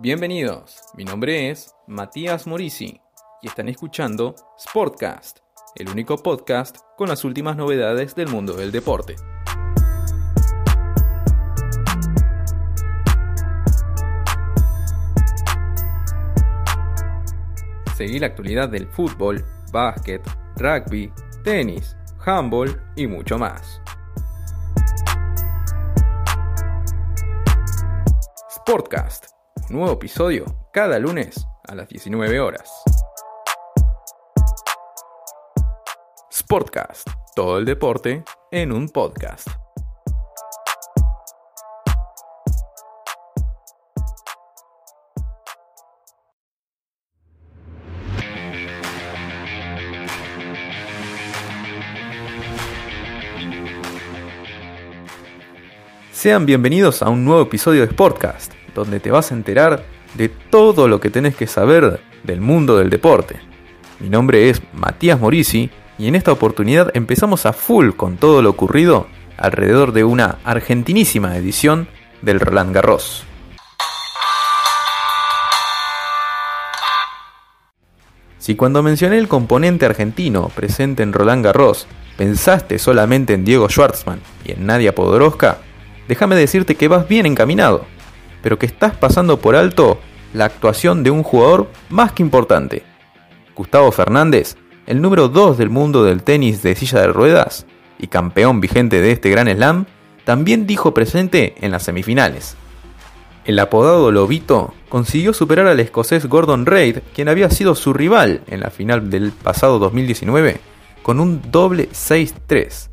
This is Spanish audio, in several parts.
Bienvenidos, mi nombre es Matías Morisi y están escuchando Sportcast, el único podcast con las últimas novedades del mundo del deporte. Seguí la actualidad del fútbol, básquet, rugby, tenis, handball y mucho más. Sportcast, nuevo episodio cada lunes a las 19 horas. Sportcast, todo el deporte en un podcast. Sean bienvenidos a un nuevo episodio de Sportcast, donde te vas a enterar de todo lo que tenés que saber del mundo del deporte. Mi nombre es Matías Morisi y en esta oportunidad empezamos a full con todo lo ocurrido alrededor de una argentinísima edición del Roland Garros. Si cuando mencioné el componente argentino presente en Roland Garros pensaste solamente en Diego Schwartzman y en Nadia Podoroska, déjame decirte que vas bien encaminado, pero que estás pasando por alto la actuación de un jugador más que importante. Gustavo Fernández, el número 2 del mundo del tenis de silla de ruedas y campeón vigente de este gran slam, también dijo presente en las semifinales. El apodado Lobito consiguió superar al escocés Gordon Reid, quien había sido su rival en la final del pasado 2019, con un doble 6-3.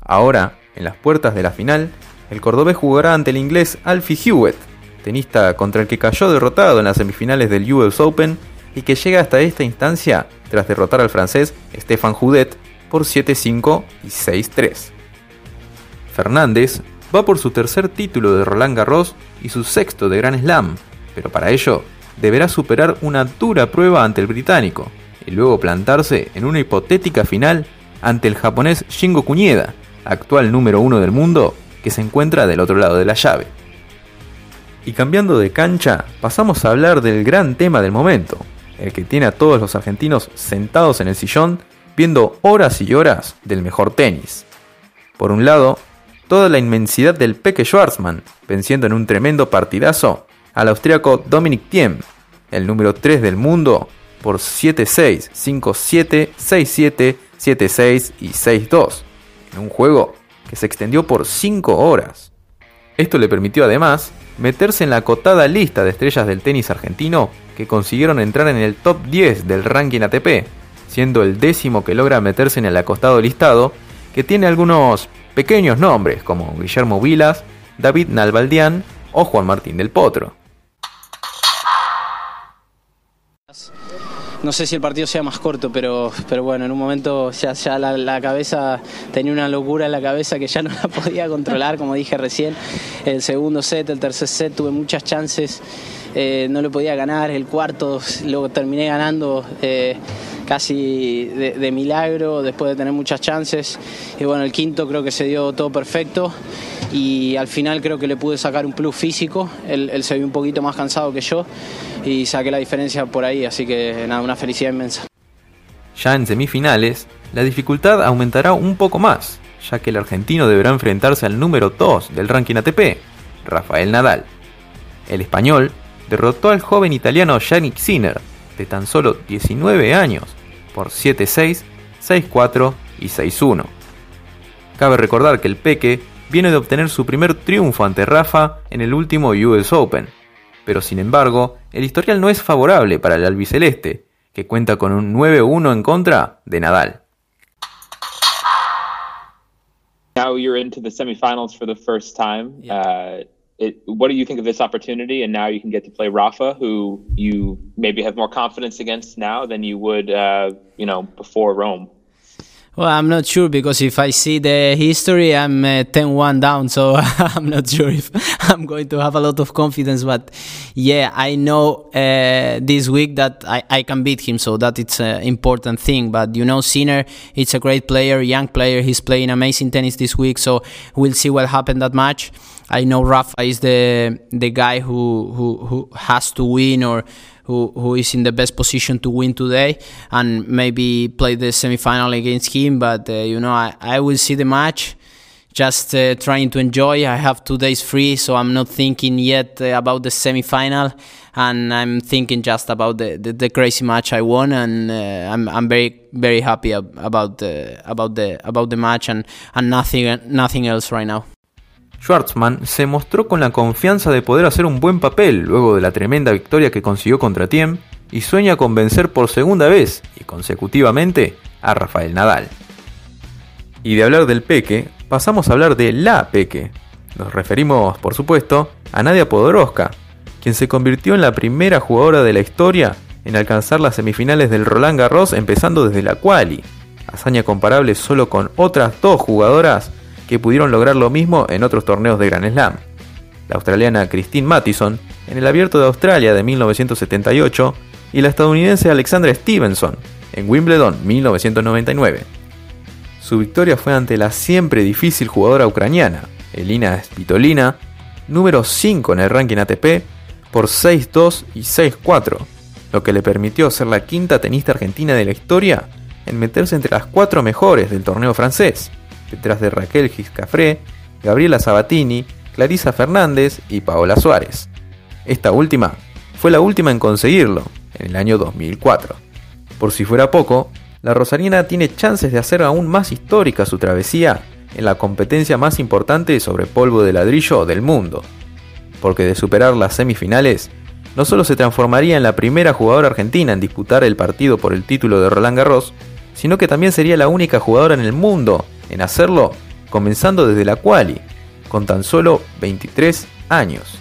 Ahora, en las puertas de la final, el cordobés jugará ante el inglés Alfie Hewitt, tenista contra el que cayó derrotado en las semifinales del US Open y que llega hasta esta instancia tras derrotar al francés Stefan Houdet por 7-5 y 6-3. Fernández va por su tercer título de Roland Garros y su sexto de Grand Slam, pero para ello deberá superar una dura prueba ante el británico y luego plantarse en una hipotética final ante el japonés Shingo Kunieda, actual número uno del mundo que se encuentra del otro lado de la llave. Y cambiando de cancha, pasamos a hablar del gran tema del momento, el que tiene a todos los argentinos sentados en el sillón viendo horas y horas del mejor tenis. Por un lado, toda la inmensidad del Peque Schwarzman, venciendo en un tremendo partidazo al austríaco Dominic Thiem, el número 3 del mundo, por 7-6, 5-7, 6-7, 7-6 y 6-2, en un juego que se extendió por 5 horas. Esto le permitió además meterse en la acotada lista de estrellas del tenis argentino que consiguieron entrar en el top 10 del ranking ATP, siendo el décimo que logra meterse en el acostado listado, que tiene algunos pequeños nombres como Guillermo Vilas, David Nalbaldián o Juan Martín del Potro. No sé si el partido sea más corto, pero, pero bueno, en un momento ya, la, cabeza tenía una locura en la cabeza que ya no la podía controlar, como dije recién. El segundo set, el tercer set, tuve muchas chances, eh, no lo podía ganar. El cuarto lo terminé ganando. Eh, casi de, milagro después de tener muchas chances. Y bueno, el quinto creo que se dio todo perfecto y al final creo que le pude sacar un plus físico. Él, se vio un poquito más cansado que yo y saqué la diferencia por ahí, así que nada, una felicidad inmensa. Ya en semifinales, la dificultad aumentará un poco más, ya que el argentino deberá enfrentarse al número 2 del ranking ATP, Rafael Nadal. El español derrotó al joven italiano Yannick Sinner, de tan solo 19 años, por 7-6, 6-4 y 6-1. Cabe recordar que el Peque viene de obtener su primer triunfo ante Rafa en el último US Open, pero sin embargo, el historial no es favorable para el albiceleste, que cuenta con un 9-1 en contra de Nadal. Now you're into the semifinals for the first time. Yeah. Uh, it, what do you think of this opportunity? And now you can get to play Rafa, who you maybe have more confidence against now than you would, uh, you know, before Rome. Well, I'm not sure because if I see the history, I'm 10-1 uh, down, so I'm not sure if I'm going to have a lot of confidence. But yeah, I know uh, this week that I, I can beat him, so that it's an important thing. But you know, Sinner, it's a great player, young player. He's playing amazing tennis this week, so we'll see what happened that match. I know Rafa is the the guy who who, who has to win or who, who is in the best position to win today and maybe play the semifinal against him. But uh, you know, I, I will see the match. Just uh, trying to enjoy. I have two days free, so I'm not thinking yet uh, about the semifinal, and I'm thinking just about the, the, the crazy match I won, and uh, I'm, I'm very very happy ab- about the about the about the match and, and nothing nothing else right now. Schwartzman se mostró con la confianza de poder hacer un buen papel luego de la tremenda victoria que consiguió contra Tiem y sueña con vencer por segunda vez y consecutivamente a Rafael Nadal. Y de hablar del Peque, pasamos a hablar de la Peque. Nos referimos, por supuesto, a Nadia Podoroska, quien se convirtió en la primera jugadora de la historia en alcanzar las semifinales del Roland Garros empezando desde la quali, hazaña comparable solo con otras dos jugadoras que pudieron lograr lo mismo en otros torneos de Grand Slam. La australiana Christine Mattison en el Abierto de Australia de 1978 y la estadounidense Alexandra Stevenson en Wimbledon 1999. Su victoria fue ante la siempre difícil jugadora ucraniana, Elina Spitolina, número 5 en el ranking ATP, por 6-2 y 6-4, lo que le permitió ser la quinta tenista argentina de la historia en meterse entre las cuatro mejores del torneo francés detrás de Raquel Giscafré, Gabriela Sabatini, Clarisa Fernández y Paola Suárez. Esta última fue la última en conseguirlo, en el año 2004. Por si fuera poco, la Rosarina tiene chances de hacer aún más histórica su travesía en la competencia más importante sobre polvo de ladrillo del mundo, porque de superar las semifinales, no solo se transformaría en la primera jugadora argentina en disputar el partido por el título de Roland Garros, sino que también sería la única jugadora en el mundo en hacerlo comenzando desde la quali, con tan solo 23 años.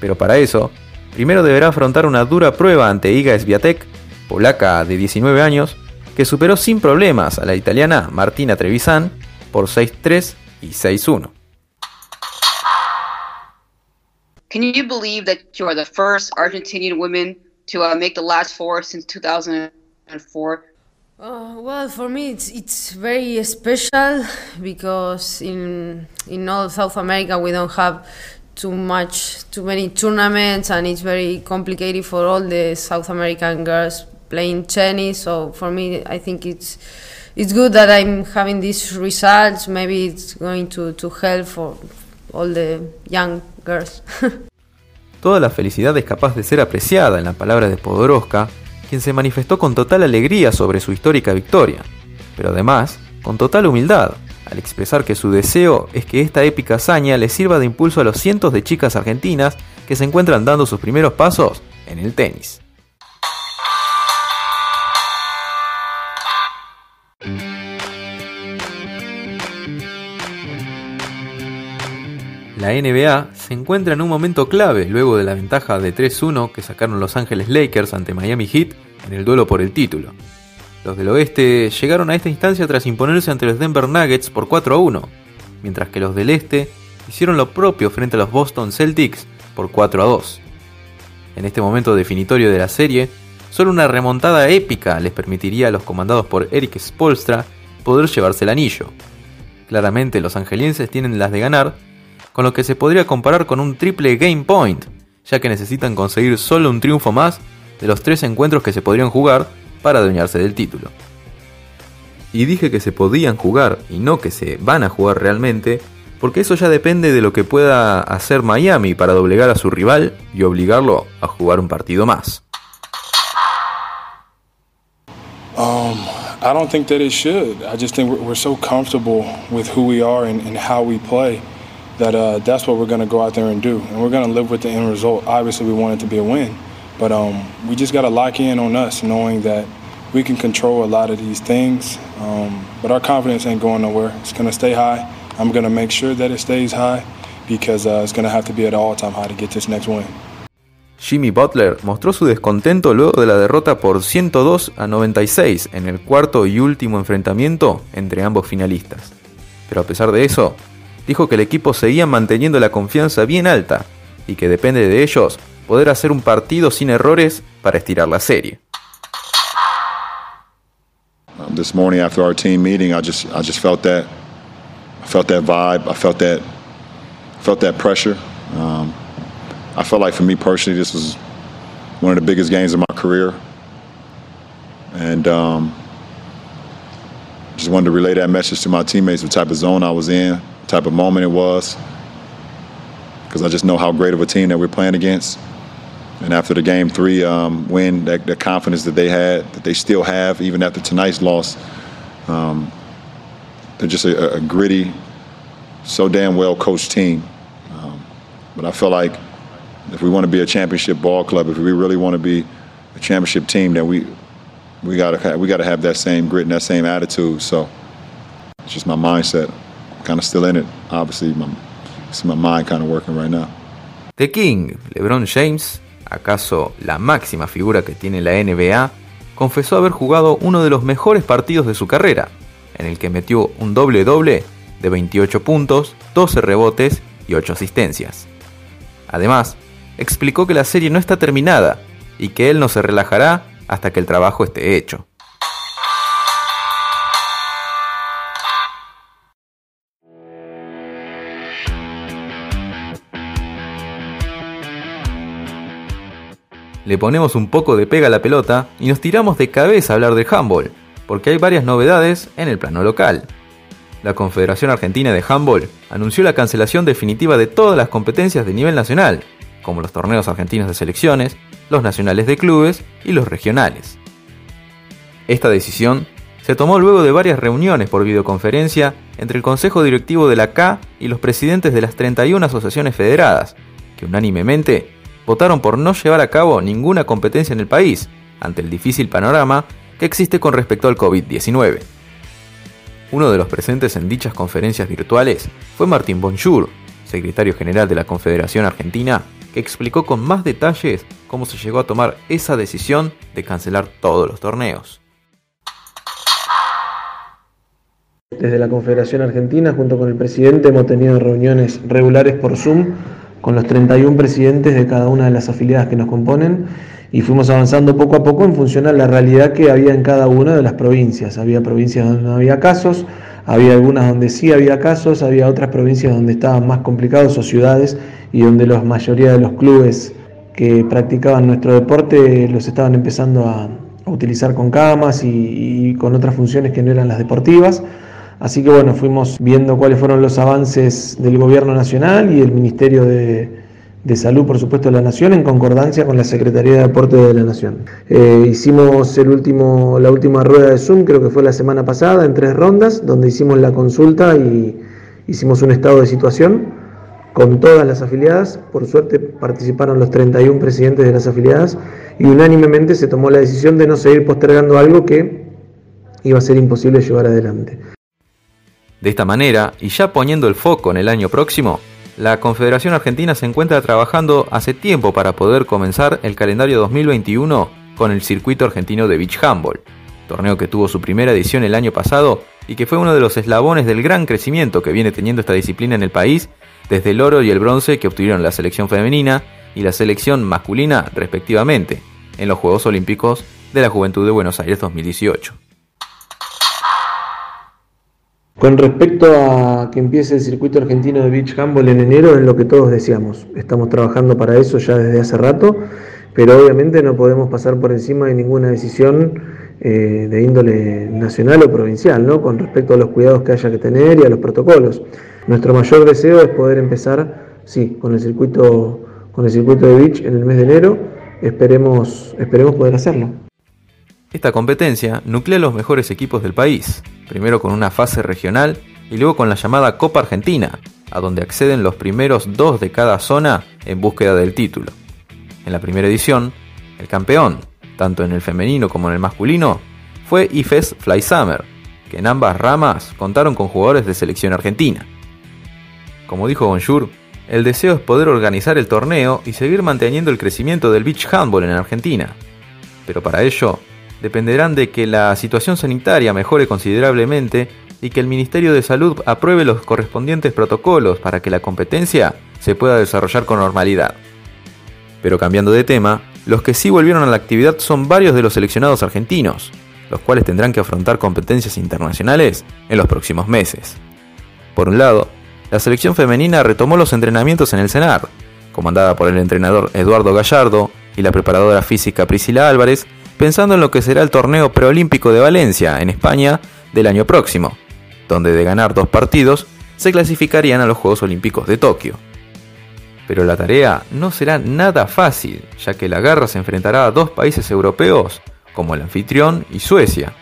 Pero para eso, primero deberá afrontar una dura prueba ante Iga Swiatek, polaca de 19 años, que superó sin problemas a la italiana Martina Trevisan por 6-3 y 6-1. Can you believe that you are the first Argentinian to uh, make the last four since 2004? Uh, well, for me, it's it's very special because in in all South America we don't have too much too many tournaments, and it's very complicated for all the South American girls playing tennis. So for me, I think it's it's good that I'm having these results. Maybe it's going to to help for all the young girls. Toda la felicidad es capaz de ser apreciada en la palabra de Podoroska quien se manifestó con total alegría sobre su histórica victoria, pero además con total humildad, al expresar que su deseo es que esta épica hazaña le sirva de impulso a los cientos de chicas argentinas que se encuentran dando sus primeros pasos en el tenis. La NBA se encuentra en un momento clave luego de la ventaja de 3-1 que sacaron Los Ángeles Lakers ante Miami Heat en el duelo por el título. Los del oeste llegaron a esta instancia tras imponerse ante los Denver Nuggets por 4-1, mientras que los del este hicieron lo propio frente a los Boston Celtics por 4-2. En este momento definitorio de la serie, solo una remontada épica les permitiría a los comandados por Eric Spolstra poder llevarse el anillo. Claramente los angelienses tienen las de ganar, con lo que se podría comparar con un triple game point, ya que necesitan conseguir solo un triunfo más de los tres encuentros que se podrían jugar para adueñarse del título. Y dije que se podían jugar y no que se van a jugar realmente, porque eso ya depende de lo que pueda hacer Miami para doblegar a su rival y obligarlo a jugar un partido más. That uh, that's what we're going to go out there and do. And we're going to live with the end result. Obviously, we want it to be a win, but um, we just got to lock in on us, knowing that we can control a lot of these things. Um, but our confidence ain't going nowhere. It's going to stay high. I'm going to make sure that it stays high because uh, it's going to have to be at all-time high to get this next win. Jimmy Butler mostró su descontento luego de la derrota por 102 a 96 en el cuarto y último enfrentamiento entre ambos finalistas. Pero a pesar de eso, dijo que el equipo seguía manteniendo la confianza bien alta y que depende de ellos poder hacer un partido sin errores para estirar la serie. Um, this morning after our team meeting, I just I just felt that I felt that vibe. I felt that felt that pressure. Um, I felt like for me personally, this was one of the biggest games of my career. And um, just wanted to relay that message to my teammates, what type of zone I was in, type of moment it was. Because I just know how great of a team that we're playing against. And after the game three um, win, that, the confidence that they had, that they still have, even after tonight's loss, um, they're just a, a, gritty, so damn well coached team. Um, but I feel like if we want to be a championship ball club, if we really want to be a championship team, then we we gotta we gotta have that same grit and that same attitude. So it's just my mindset, kind. The King, LeBron James, acaso la máxima figura que tiene la NBA, confesó haber jugado uno de los mejores partidos de su carrera, en el que metió un doble-doble de 28 puntos, 12 rebotes y 8 asistencias. Además, explicó que la serie no está terminada y que él no se relajará hasta que el trabajo esté hecho. Le ponemos un poco de pega a la pelota y nos tiramos de cabeza a hablar de handball, porque hay varias novedades en el plano local. La Confederación Argentina de Handball anunció la cancelación definitiva de todas las competencias de nivel nacional, como los torneos argentinos de selecciones, los nacionales de clubes y los regionales. Esta decisión se tomó luego de varias reuniones por videoconferencia entre el Consejo Directivo de la CA y los presidentes de las 31 asociaciones federadas, que unánimemente votaron por no llevar a cabo ninguna competencia en el país, ante el difícil panorama que existe con respecto al COVID-19. Uno de los presentes en dichas conferencias virtuales fue Martín Bonjour, secretario general de la Confederación Argentina, que explicó con más detalles cómo se llegó a tomar esa decisión de cancelar todos los torneos. Desde la Confederación Argentina, junto con el presidente, hemos tenido reuniones regulares por Zoom con los 31 presidentes de cada una de las afiliadas que nos componen y fuimos avanzando poco a poco en función a la realidad que había en cada una de las provincias. Había provincias donde no había casos, había algunas donde sí había casos, había otras provincias donde estaban más complicados o ciudades y donde la mayoría de los clubes que practicaban nuestro deporte los estaban empezando a, utilizar con camas y, con otras funciones que no eran las deportivas. Así que bueno, fuimos viendo cuáles fueron los avances del gobierno nacional y el Ministerio de, Salud, por supuesto, de la Nación, en concordancia con la Secretaría de Deporte de la Nación. Eh, hicimos el último, la última rueda de Zoom, creo que fue la semana pasada, en tres rondas, donde hicimos la consulta y hicimos un estado de situación con todas las afiliadas. Por suerte participaron los 31 presidentes de las afiliadas y unánimemente se tomó la decisión de no seguir postergando algo que iba a ser imposible llevar adelante. De esta manera, y ya poniendo el foco en el año próximo, la Confederación Argentina se encuentra trabajando hace tiempo para poder comenzar el calendario 2021 con el Circuito Argentino de Beach Handball, torneo que tuvo su primera edición el año pasado y que fue uno de los eslabones del gran crecimiento que viene teniendo esta disciplina en el país desde el oro y el bronce que obtuvieron la selección femenina y la selección masculina respectivamente en los Juegos Olímpicos de la Juventud de Buenos Aires 2018. Con respecto a que empiece el circuito argentino de beach handball en enero, es lo que todos deseamos. Estamos trabajando para eso ya desde hace rato, pero obviamente no podemos pasar por encima de ninguna decisión eh, de índole nacional o provincial, ¿no? con respecto a los cuidados que haya que tener y a los protocolos. Nuestro mayor deseo es poder empezar, sí, con el circuito, con el circuito de beach en el mes de enero. Esperemos, esperemos poder hacerlo. Esta competencia nuclea los mejores equipos del país, primero con una fase regional y luego con la llamada Copa Argentina, a donde acceden los primeros dos de cada zona en búsqueda del título. En la primera edición, el campeón, tanto en el femenino como en el masculino, fue IFES Fly Summer, que en ambas ramas contaron con jugadores de selección argentina. Como dijo Bonjour, el deseo es poder organizar el torneo y seguir manteniendo el crecimiento del beach handball en Argentina. Pero para ello, dependerán de que la situación sanitaria mejore considerablemente y que el Ministerio de Salud apruebe los correspondientes protocolos para que la competencia se pueda desarrollar con normalidad. Pero cambiando de tema, los que sí volvieron a la actividad son varios de los seleccionados argentinos, los cuales tendrán que afrontar competencias internacionales en los próximos meses. Por un lado, la selección femenina retomó los entrenamientos en el CENAR, comandada por el entrenador Eduardo Gallardo y la preparadora física Priscila Álvarez, pensando en lo que será el torneo preolímpico de Valencia, en España, del año próximo, donde de ganar dos partidos se clasificarían a los Juegos Olímpicos de Tokio. Pero la tarea no será nada fácil, ya que la guerra se enfrentará a dos países europeos, como el anfitrión y Suecia,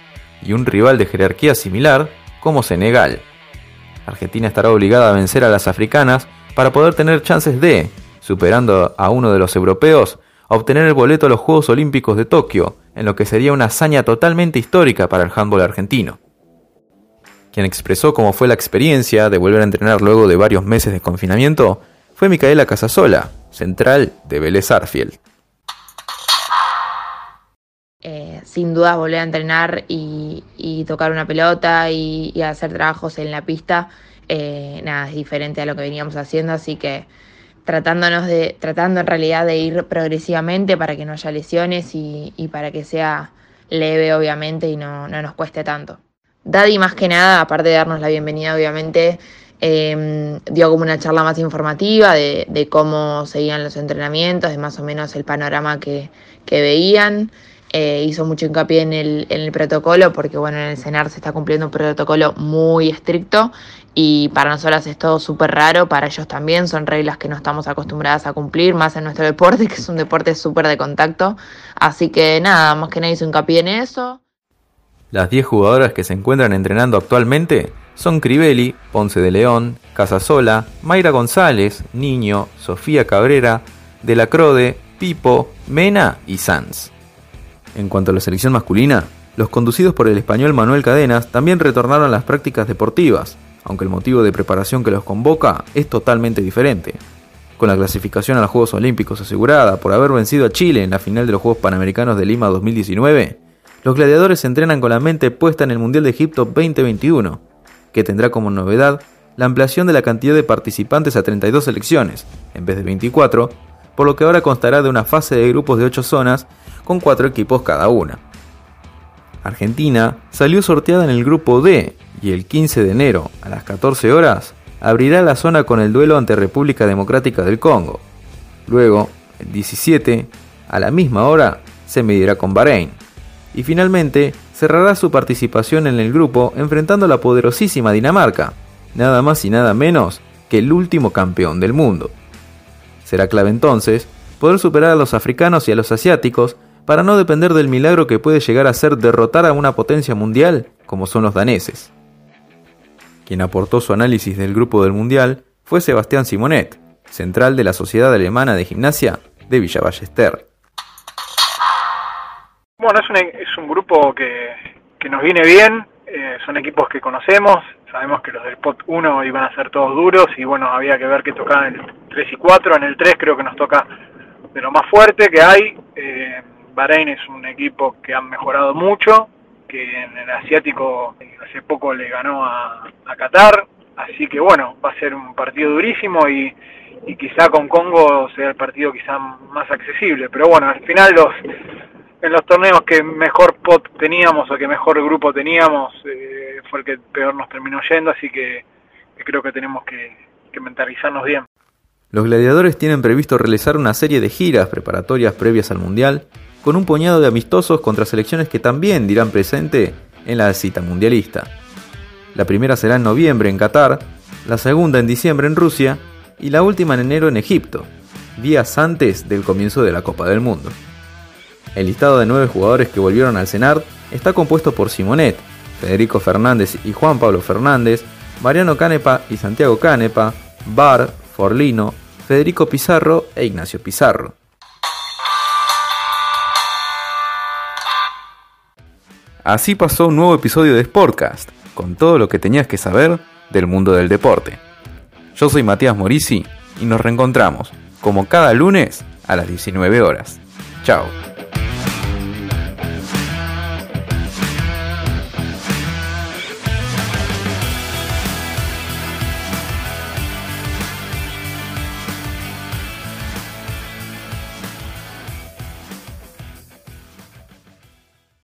y un rival de jerarquía similar, como Senegal. Argentina estará obligada a vencer a las africanas para poder tener chances de, superando a uno de los europeos, obtener el boleto a los Juegos Olímpicos de Tokio, en lo que sería una hazaña totalmente histórica para el handball argentino. Quien expresó cómo fue la experiencia de volver a entrenar luego de varios meses de confinamiento fue Micaela Casasola, central de Vélez Arfield. Eh, sin duda volver a entrenar y, tocar una pelota y, hacer trabajos en la pista, eh, nada, es diferente a lo que veníamos haciendo, así que tratándonos de, tratando en realidad de ir progresivamente para que no haya lesiones y, para que sea leve obviamente y no, no nos cueste tanto. Daddy más que nada, aparte de darnos la bienvenida obviamente, em, dio como una charla más informativa de, cómo seguían los entrenamientos, de más o menos el panorama que, que veían. Eh, hizo mucho hincapié en el, en el protocolo porque bueno, en el CENAR se está cumpliendo un protocolo muy estricto y para nosotras es todo súper raro, para ellos también son reglas que no estamos acostumbradas a cumplir, más en nuestro deporte, que es un deporte súper de contacto. Así que nada, más que nada hizo hincapié en eso. Las 10 jugadoras que se encuentran entrenando actualmente son Crivelli, Ponce de León, Casasola, Mayra González, Niño, Sofía Cabrera, De la Crode, Pipo, Mena y Sanz. En cuanto a la selección masculina, los conducidos por el español Manuel Cadenas también retornaron a las prácticas deportivas, aunque el motivo de preparación que los convoca es totalmente diferente. Con la clasificación a los Juegos Olímpicos asegurada por haber vencido a Chile en la final de los Juegos Panamericanos de Lima 2019, los gladiadores se entrenan con la mente puesta en el Mundial de Egipto 2021, que tendrá como novedad la ampliación de la cantidad de participantes a 32 selecciones, en vez de 24, por lo que ahora constará de una fase de grupos de 8 zonas con 4 equipos cada una. Argentina salió sorteada en el grupo D y el 15 de enero a las 14 horas abrirá la zona con el duelo ante República Democrática del Congo. Luego, el 17, a la misma hora, se medirá con Bahrein. Y finalmente, cerrará su participación en el grupo enfrentando a la poderosísima Dinamarca, nada más y nada menos que el último campeón del mundo. Será clave entonces poder superar a los africanos y a los asiáticos para no depender del milagro que puede llegar a ser derrotar a una potencia mundial como son los daneses. Quien aportó su análisis del grupo del mundial fue Sebastián Simonet, central de la Sociedad Alemana de Gimnasia de Villa Ballester. Bueno, es un, es un grupo que, que nos viene bien, eh, son equipos que conocemos, sabemos que los del pot 1 iban a ser todos duros y bueno, había que ver qué tocaban en el 3 y 4, en el 3 creo que nos toca de lo más fuerte que hay, eh, Bahrein es un equipo que han mejorado mucho, que en el asiático hace poco le ganó a, Qatar, así que bueno, va a ser un partido durísimo y, quizá con Congo sea el partido quizá más accesible, pero bueno, al final los en los torneos que mejor pot teníamos o que mejor grupo teníamos eh, fue el que peor nos terminó yendo, así que, creo que tenemos que, que mentalizarnos bien. Los gladiadores tienen previsto realizar una serie de giras preparatorias previas al Mundial con un puñado de amistosos contra selecciones que también dirán presente en la cita mundialista. La primera será en noviembre en Qatar, la segunda en diciembre en Rusia y la última en enero en Egipto, días antes del comienzo de la Copa del Mundo. El listado de nueve jugadores que volvieron al CENAR está compuesto por Simonet, Federico Fernández y Juan Pablo Fernández, Mariano Canepa y Santiago Canepa, Bar, Forlino, Federico Pizarro e Ignacio Pizarro. Así pasó un nuevo episodio de Sportcast, con todo lo que tenías que saber del mundo del deporte. Yo soy Matías Morisi y nos reencontramos, como cada lunes, a las 19 horas. Chao.